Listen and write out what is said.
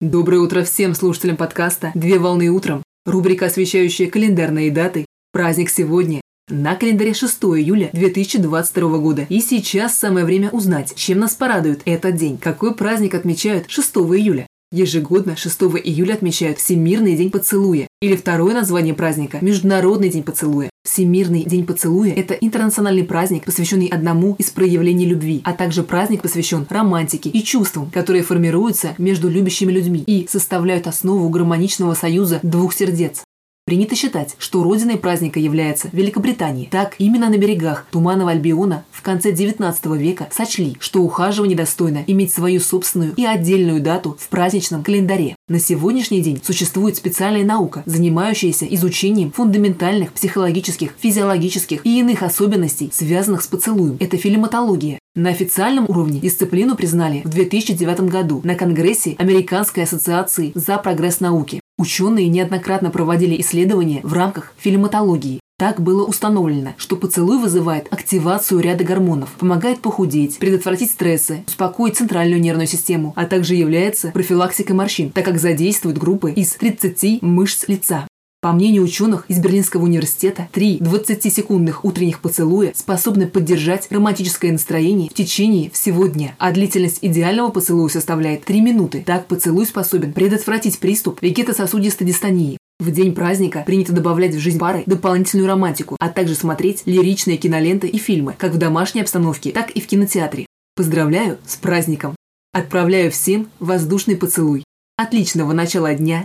Доброе утро всем слушателям подкаста «Две волны утром». Рубрика, освещающая календарные даты. Праздник сегодня. На календаре 6 июля 2022 года. И сейчас самое время узнать, чем нас порадует этот день. Какой праздник отмечают 6 июля? Ежегодно 6 июля отмечают Всемирный день поцелуя, или второе название праздника – Международный день поцелуя. Всемирный день поцелуя – это интернациональный праздник, посвященный одному из проявлений любви, а также праздник посвящен романтике и чувствам, которые формируются между любящими людьми и составляют основу гармоничного союза двух сердец. Принято считать, что родиной праздника является Великобритания. Так, именно на берегах Туманного Альбиона в конце XIX века сочли, что ухаживание достойно иметь свою собственную и отдельную дату в праздничном календаре. На сегодняшний день существует специальная наука, занимающаяся изучением фундаментальных психологических, физиологических и иных особенностей, связанных с поцелуем. Это филематология. На официальном уровне дисциплину признали в 2009 году на Конгрессе Американской ассоциации за прогресс науки. Ученые неоднократно проводили исследования в рамках филематологии. Так было установлено, что поцелуй вызывает активацию ряда гормонов, помогает похудеть, предотвратить стрессы, успокоить центральную нервную систему, а также является профилактикой морщин, так как задействует группы из 30 мышц лица. По мнению ученых из Берлинского университета, три 20-секундных утренних поцелуя способны поддержать романтическое настроение в течение всего дня, а длительность идеального поцелуя составляет 3 минуты. Так поцелуй способен предотвратить приступ вегетососудистой дистонии. В день праздника принято добавлять в жизнь пары дополнительную романтику, а также смотреть лиричные киноленты и фильмы, как в домашней обстановке, так и в кинотеатре. Поздравляю с праздником! Отправляю всем воздушный поцелуй. Отличного начала дня